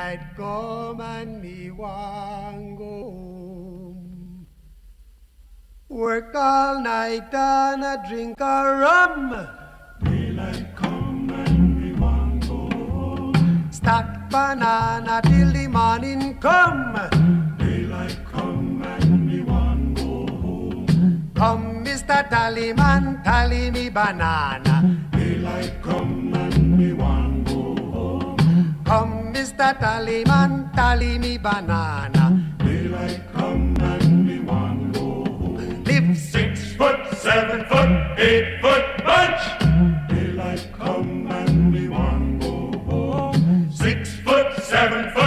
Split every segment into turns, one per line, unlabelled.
Daylight come and me want go home. Work all night and a drink a rum.
Daylight come and me want go home.
Stack banana till the morning come.
Daylight come and me want go home.
Come, Mr. Tallyman, tally me banana. Mr. Tallyman, tally me banana.
Daylight come and me want go home.
Live
Six foot, seven foot, eight foot bunch. Daylight come and me want go home. Six foot, seven foot,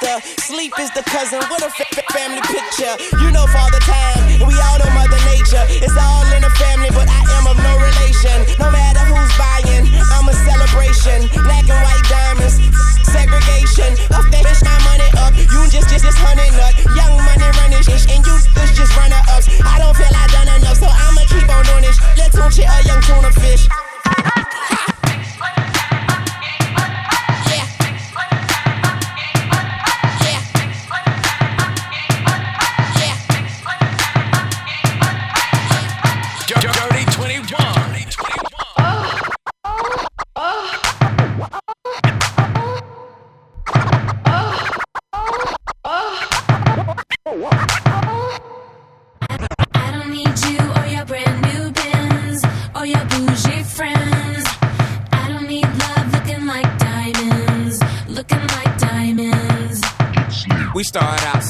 sister. Sleep is the cousin, what a fa- fa- family picture.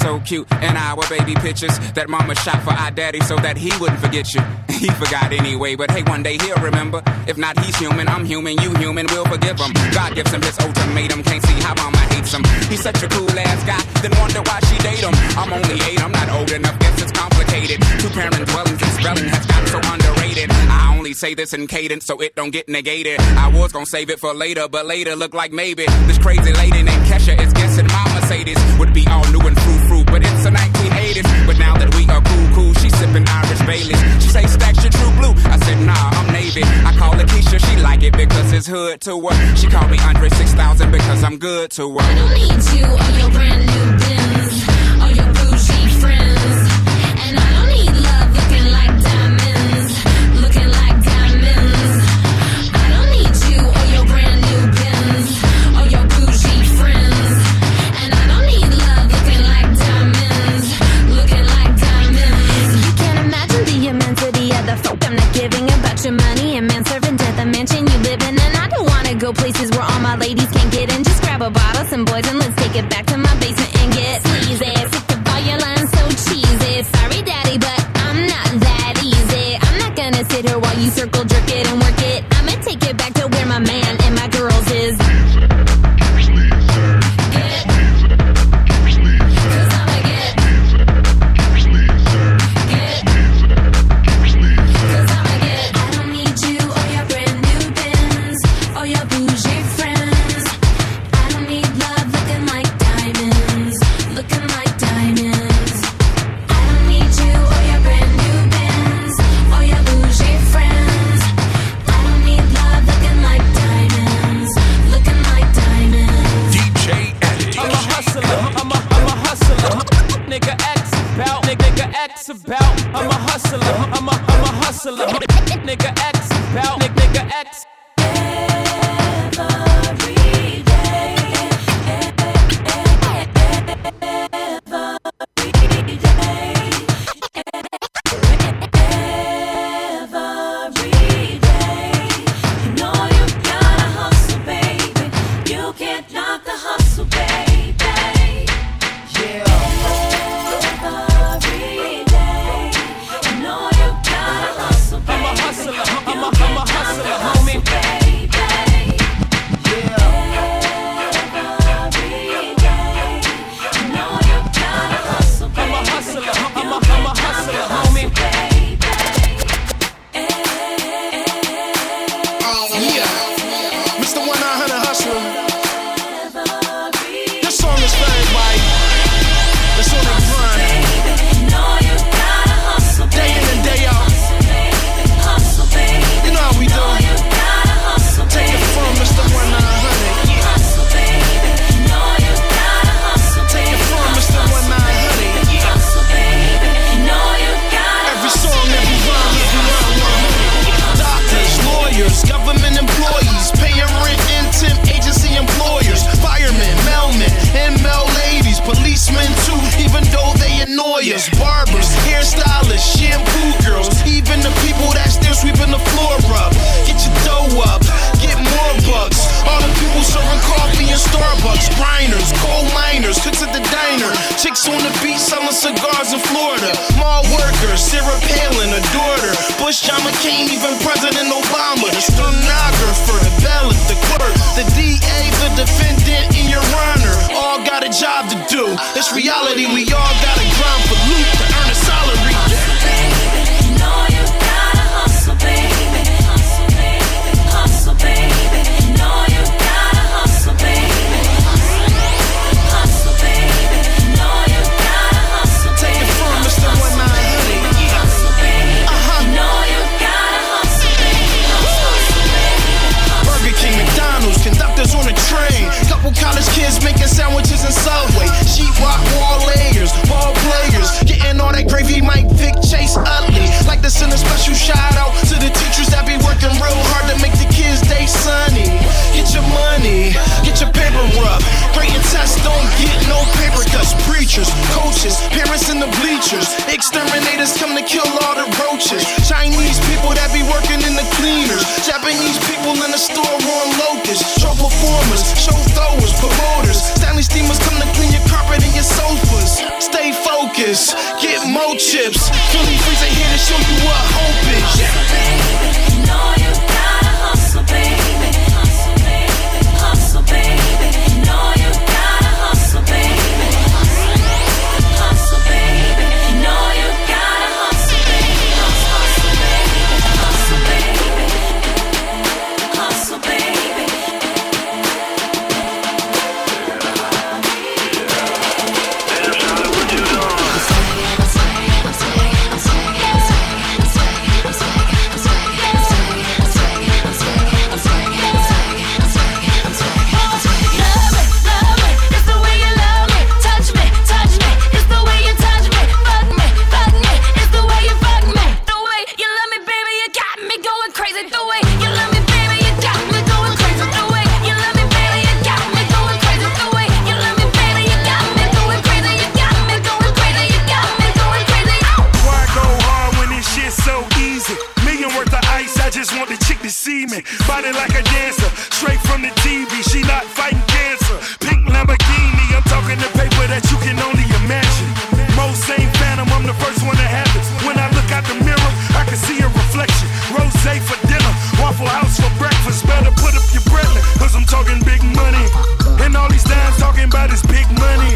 So
cute in our baby pictures that mama shot for our daddy so that he wouldn't forget you. He forgot anyway, but hey, one day he'll remember. If not, he's human, I'm human, you human, we'll forgive him. God gives him his ultimatum, can't see how mama hates him. He's such a cool ass guy, then wonder why she date him. I'm only eight, I'm not old enough, guess it's complicated. Two parent dwellings and spelling has got so underrated. I only say this in cadence so it don't get negated. I was gonna save it for later, but later look like maybe this crazy lady named Kesha is guessing my Mercedes would be all new and it's the 1980s. But now that we are cool, cool, she's sipping Irish Baileys. She say stacks your true blue. I said nah, I'm Navy. I call her Keisha, she like it because it's hood to her. She call me Andre 6000 because I'm good to her.
I don't need you or your brand new bins or your bougie friends. While you circle jerk it and
reality, we
dancer, straight from the TV. She not fighting cancer. Pink Lamborghini, I'm talking the paper that you can only imagine. Most ain't phantom, I'm the first one to have it. When I look out the mirror, I can see a reflection. Rose for dinner, Waffle House for breakfast. Better put up your bread, cause I'm talking big money. And all these dimes talking about is big money.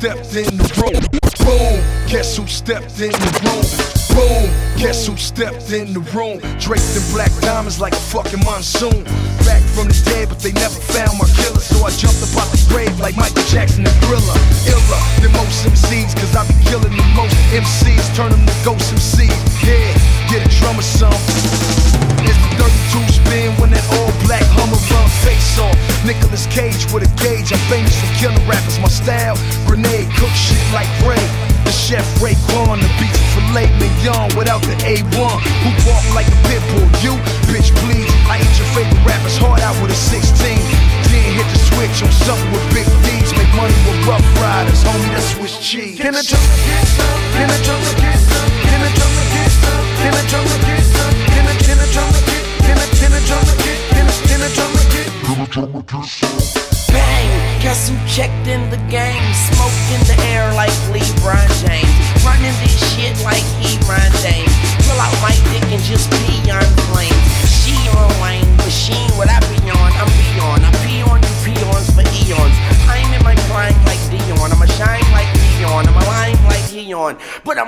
Stepped in the room? Boom, guess who stepped in the room? Boom, guess who stepped in the room? Draped in black diamonds like a fucking monsoon. Back from the dead, but they never found my killer. So I jumped up out the grave like Michael Jackson and Thriller. Iller than most MCs, cause I be killing the most MCs. Turn them to ghost MCs. Yeah, get a drummer some. It's the 32 spin when that all black Hummer run face off. Nicolas Cage with a gauge. I'm famous for killing rappers. My style, grenade, like Ray. The chef Ray Quan, the beach filet mignon without the A1. Who walk like a pit bull? You, bitch, please. I eat your favorite rapper's heart out with a 16. Then hit the switch on something with big beats. Make money with rough riders, homie. That's Swiss cheese. Can I jump? Can I jump? Can I jump? Can I jump?
Can I can I jump? Can I can I jump? Can I can I jump? Can I jump? Bang! Guess who checked in the game? Smoke in the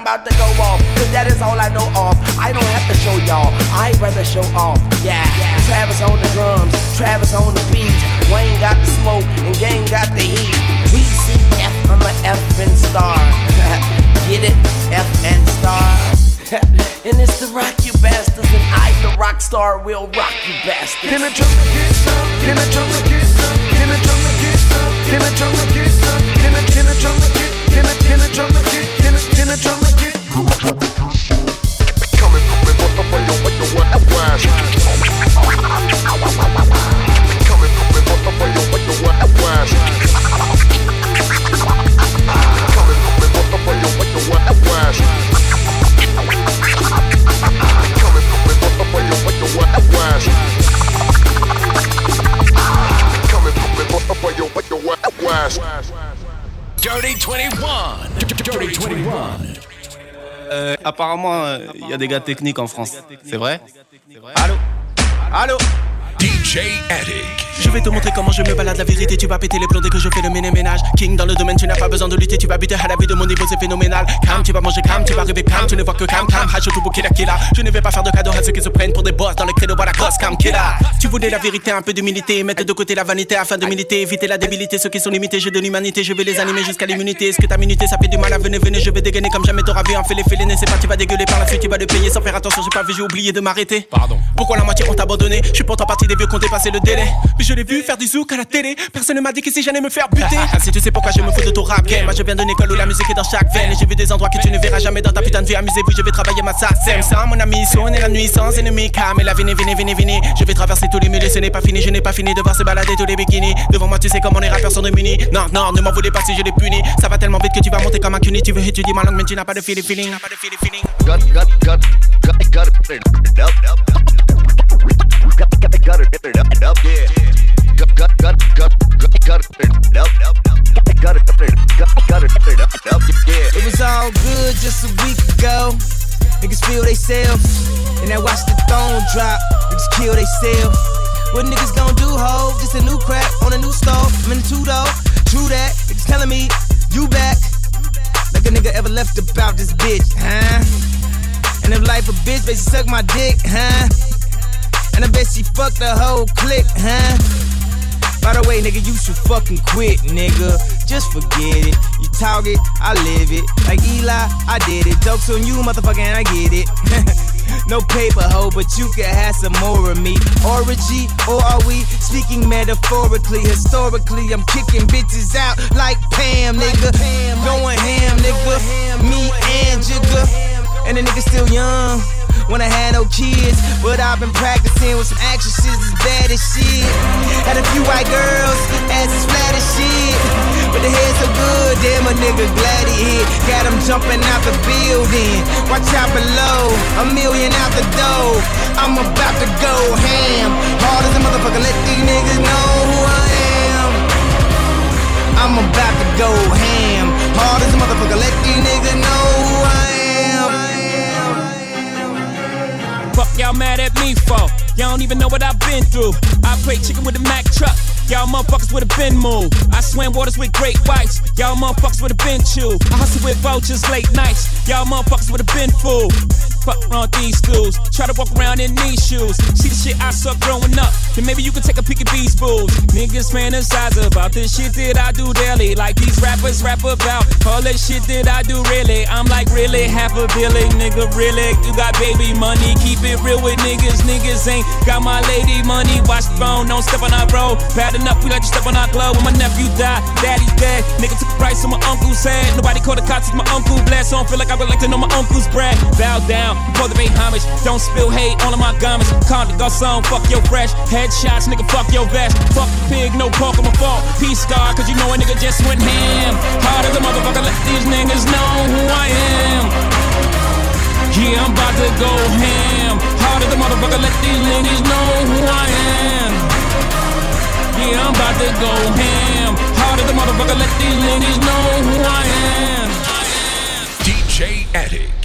I'm about to go off, cause that is all I know of. I don't have to show y'all. I'd rather show off. Yeah. yeah. Travis on the drums, Travis on the beat. Wayne got the smoke and Gang got the heat. We see F, I'm a F and star. Get it? F and star. and it's the rock you bastards, and I, the rock star, will rock you bastards.
Can the drummer get some? Can the drummer get some? Can the drummer get some? Can the drummer get some? Can can the drummer get? Can get? Can the drummer get?
Coming, coming, what the fuck, what the what, whash. Coming,
apparemment, il y a des gars techniques en France. C'est vrai Allô? Allô?
DJ Attic.
Je vais te montrer comment je me balade la vérité. Tu vas péter les plombs dès que je fais le ménage. King dans le domaine, tu n'as pas besoin de lutter. Tu vas buter à la vie de mon niveau, c'est phénoménal. Cam, tu vas manger cam, tu vas rêver cam. Tu ne vois que cam, cam. Hache tout bouquet, killa. Je ne vais pas faire de cadeaux à ceux qui se prennent pour des boss dans le credo. Voilà, cross cam, killa. Tu voulais la vérité, un peu d'humilité. Mettre de côté la vanité afin de militer. Éviter la débilité. Ceux qui sont limités, j'ai de l'humanité. Je vais les animer jusqu'à l'immunité. Est-ce que ta minute, ça fait du mal à venir, venez. Je vais dégainer comme jamais t'auras vu un fait les félés. C'est pas, tu vas dégueuler par la suite, tu vas le payer sans faire attention. J'ai pas vu, j'ai oublié de m'arrêter.
Pardon.
Pourquoi la moitié ont abandonné? Je suis pourtant partie des vieux qui ont dépassé le délai. Mais je je l'ai vu faire du zouk à la télé. Personne ne m'a dit qu'ici j'allais me faire buter. Ah, ah, ah, si tu sais pourquoi je me fous de ton rap game, moi je viens d'une école où la musique est dans chaque veine. Et j'ai vu des endroits que tu ne verras jamais dans ta putain de vie. Amusez-vous, je vais travailler ma sassem. Ça, mon ami, sonne la nuit sans ennemi. Calme et la venez, venez, venez, venez. Je vais traverser tous les murs ce n'est pas fini. Je n'ai pas fini de voir se balader tous les bikinis. Devant moi, tu sais comment les rappeurs sont démunis. Non, non, ne m'en voulez pas si je les punis. Ça va tellement vite que tu vas monter comme un cuny. Tu veux étudier ma langue, mais tu n'as pas de feeling. feeling.
It
was all good just a week ago. Niggas feel they self, and I watch the throne drop. Niggas kill they self. What niggas gon' do, ho? Just a new crack on a new stove. I'm in the two though. True that. Niggas telling me you back. Like a nigga ever left about this bitch, huh? And if life a bitch, bet she suck my dick, huh? And I bet she fucked the whole clique, huh? By the way, nigga, you should fucking quit, nigga. Just forget it. You talk it, I live it. Like Eli, I did it. Jokes on you, motherfucker, and I get it. no paper hoe, but you can have some more of me. Orgy, or are we speaking metaphorically? Historically, I'm kicking bitches out like Pam, nigga. pam Going ham, nigga. Me and Jigga. And the nigga still young. When I had no kids, but I've been practicing with some actresses as bad as shit. Had a few white girls, asses flat as shit. But the head so good, damn a nigga glad he hit. Got him jumping out the building. Watch out below, a million out the door. I'm about to go ham. Hard as a motherfucker, let these niggas know who I am. I'm about to go ham. Hard as a motherfucker, let these niggas know who I am.
Fuck y'all mad at me for? Y'all don't even know what I've been through. I play chicken with a Mack truck. Y'all motherfuckers would have been moved. I swam waters with great whites. Y'all motherfuckers would have been chewed. I hustle with vultures late nights. Y'all motherfuckers would have been fooled. Fuck around these schools. Try to walk around in these shoes. See the shit I suck growing up. Then maybe you can take a peek at these fools. Niggas fantasize about this shit that I do daily. Like these rappers rap about all that shit that I do really. I'm like really half a billion, nigga. Really, you got baby money. Keep it real with niggas. Niggas ain't got my lady money. Watch the phone, don't step on our road. Bad enough, we let you step on our glove. When my nephew died, daddy's dead. Nigga took a price on my uncle's head. Nobody called the cops, my uncle blessed. So I don't feel like I would like to know my uncle's bread. Bow down, before the pay homage. Don't spill hate of my garments. Calm the garçon, fuck your fresh. Headshots, nigga, fuck your vest. Fuck the pig, no pork on fault. Peace scar, cause you know a nigga just went ham. Hard as a motherfucker, let these niggas know who I am. Yeah, I'm about to go ham. Hard as a motherfucker, let these niggas know who I am. Yeah, I'm about to go ham. Hard as the motherfucker, let these niggas know who I am.
DJ Attic.